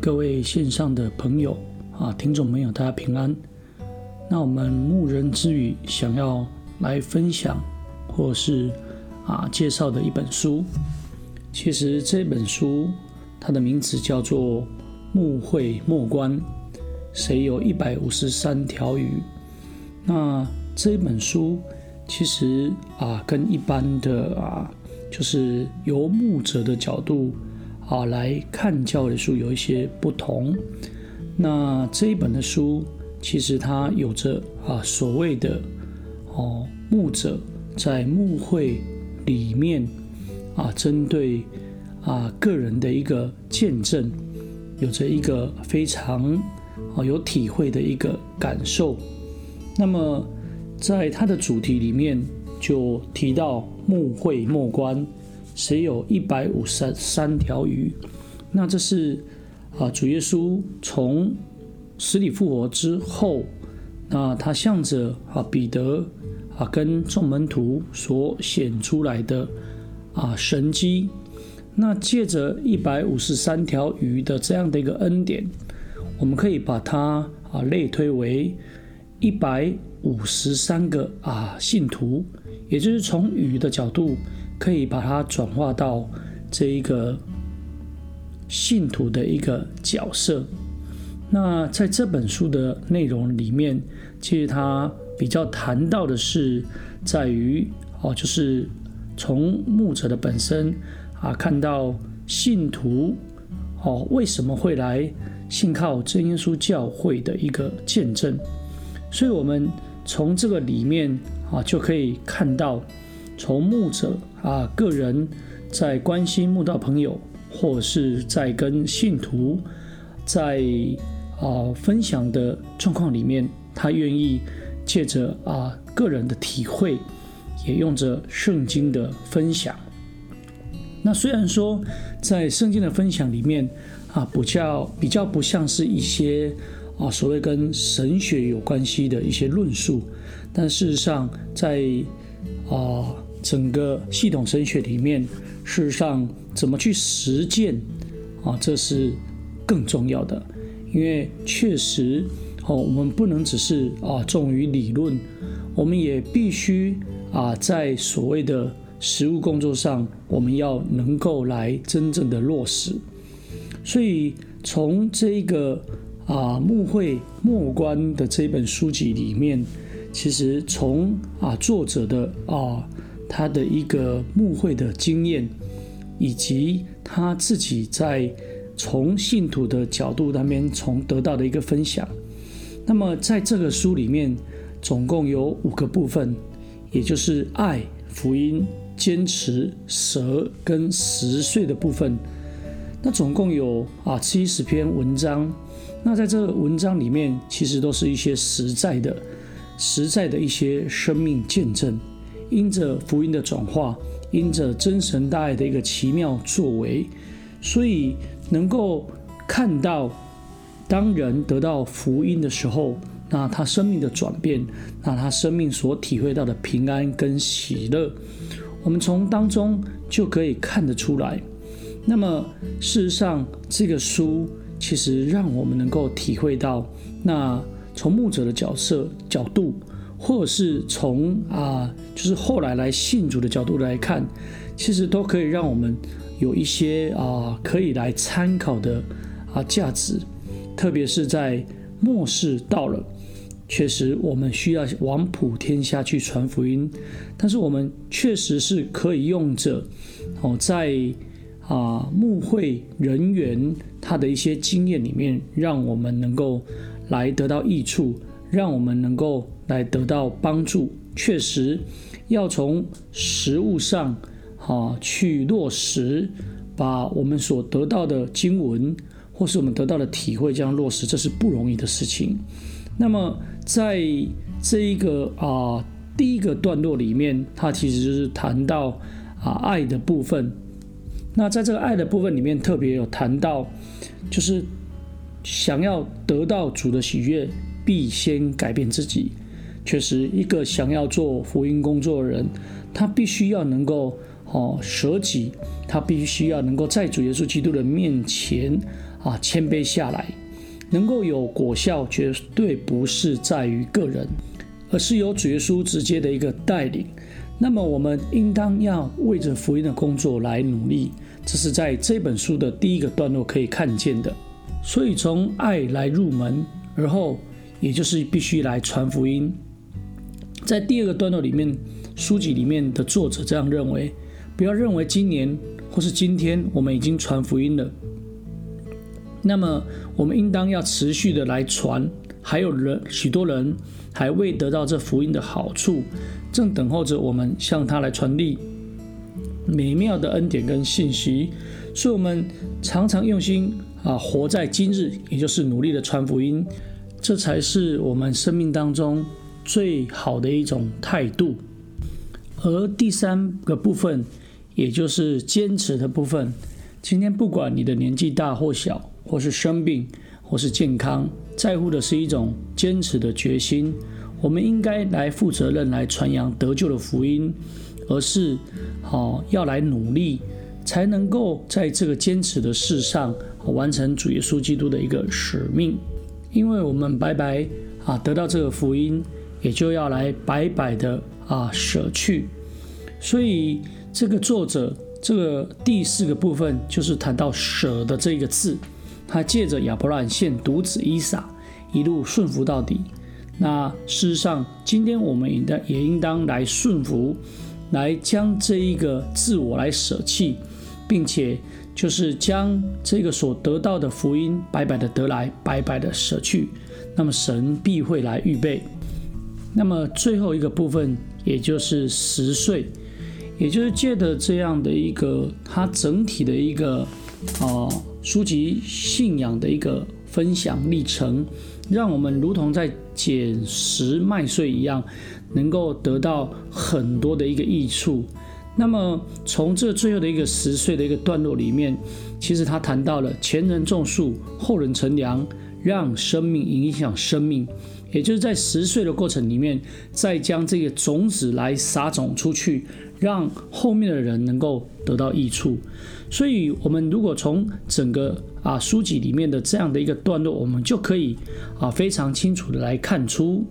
各位线上的朋友啊，听众朋友，大家平安。那我们牧人之语想要来分享或是啊介绍的一本书，其实这本书它的名字叫做《牧会默观：谁有一百五十三条鱼》。那这本书其实啊，跟一般的啊，就是游牧者的角度。啊，来看教的书有一些不同。那这一本的书，其实它有着啊所谓的哦牧者在牧会里面啊，针对啊个人的一个见证，有着一个非常啊有体会的一个感受。那么在它的主题里面就提到牧会默观。谁有一百五十三条鱼？那这是啊，主耶稣从死里复活之后，那他向着啊彼得啊跟众门徒所显出来的啊神迹。那借着一百五十三条鱼的这样的一个恩典，我们可以把它啊类推为一百五十三个啊信徒，也就是从鱼的角度。可以把它转化到这一个信徒的一个角色。那在这本书的内容里面，其实它比较谈到的是在于哦，就是从牧者的本身啊，看到信徒哦为什么会来信靠真耶稣教会的一个见证。所以，我们从这个里面啊，就可以看到。从牧者啊个人在关心牧道朋友，或是在跟信徒在啊分享的状况里面，他愿意借着啊个人的体会，也用着圣经的分享。那虽然说在圣经的分享里面啊，比较比较不像是一些啊所谓跟神学有关系的一些论述，但事实上在啊。整个系统神学里面，事实上怎么去实践啊，这是更重要的。因为确实哦，我们不能只是啊重于理论，我们也必须啊在所谓的实务工作上，我们要能够来真正的落实。所以从这个啊牧会默观的这本书籍里面，其实从啊作者的啊。他的一个牧会的经验，以及他自己在从信徒的角度那边从得到的一个分享。那么在这个书里面，总共有五个部分，也就是爱、福音、坚持、蛇跟十岁的部分。那总共有啊七十篇文章。那在这文章里面，其实都是一些实在的、实在的一些生命见证。因着福音的转化，因着真神大爱的一个奇妙作为，所以能够看到，当人得到福音的时候，那他生命的转变，那他生命所体会到的平安跟喜乐，我们从当中就可以看得出来。那么事实上，这个书其实让我们能够体会到，那从牧者的角色角度。或者是从啊，就是后来来信主的角度来看，其实都可以让我们有一些啊可以来参考的啊价值，特别是在末世到了，确实我们需要往普天下去传福音，但是我们确实是可以用着哦，在啊牧会人员他的一些经验里面，让我们能够来得到益处，让我们能够。来得到帮助，确实要从实务上，哈去落实，把我们所得到的经文，或是我们得到的体会这样落实，这是不容易的事情。那么在这一个啊第一个段落里面，它其实就是谈到啊爱的部分。那在这个爱的部分里面，特别有谈到，就是想要得到主的喜悦，必先改变自己。确实，一个想要做福音工作的人，他必须要能够哦舍己，他必须要能够在主耶稣基督的面前啊谦卑下来，能够有果效，绝对不是在于个人，而是由主耶稣直接的一个带领。那么我们应当要为着福音的工作来努力，这是在这本书的第一个段落可以看见的。所以从爱来入门，而后也就是必须来传福音。在第二个段落里面，书籍里面的作者这样认为：不要认为今年或是今天我们已经传福音了，那么我们应当要持续的来传。还有人许多人还未得到这福音的好处，正等候着我们向他来传递美妙的恩典跟信息。所以，我们常常用心啊，活在今日，也就是努力的传福音，这才是我们生命当中最好的一种态度。而第三个部分，也就是坚持的部分。今天不管你的年纪大或小，或是生病，或是健康。在乎的是一种坚持的决心，我们应该来负责任来传扬得救的福音，而是好要来努力，才能够在这个坚持的事上完成主耶稣基督的一个使命。因为我们白白啊得到这个福音，也就要来白白的啊舍去。所以这个作者这个第四个部分就是谈到舍的这个字。他借着亚伯拉罕献独子以撒，一路顺服到底。那事实上，今天我们应当也应当来顺服，来将这一个自我来舍弃，并且就是将这个所得到的福音白白的得来，白白的舍去。那么神必会来预备。那么最后一个部分，也就是十岁，也就是借着这样的一个它整体的一个啊。书籍信仰的一个分享历程，让我们如同在捡拾麦穗一样，能够得到很多的一个益处。那么从这最后的一个十岁的一个段落里面，其实他谈到了前人种树，后人乘凉，让生命影响生命，也就是在十岁的过程里面，再将这个种子来撒种出去，让后面的人能够得到益处。所以，我们如果从整个啊书籍里面的这样的一个段落，我们就可以啊非常清楚的来看出，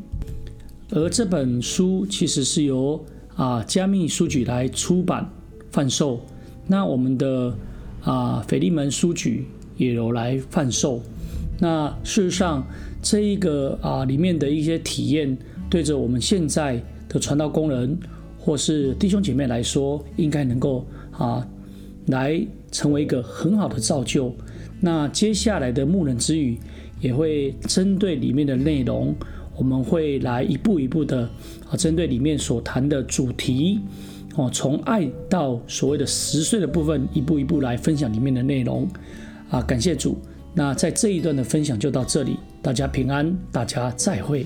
而这本书其实是由啊加密书局来出版贩售，那我们的啊斐利门书局也有来贩售。那事实上，这一个啊里面的一些体验，对着我们现在的传道工人或是弟兄姐妹来说，应该能够啊。来成为一个很好的造就。那接下来的牧人之语也会针对里面的内容，我们会来一步一步的啊，针对里面所谈的主题哦，从爱到所谓的十岁的部分，一步一步来分享里面的内容啊。感谢主。那在这一段的分享就到这里，大家平安，大家再会。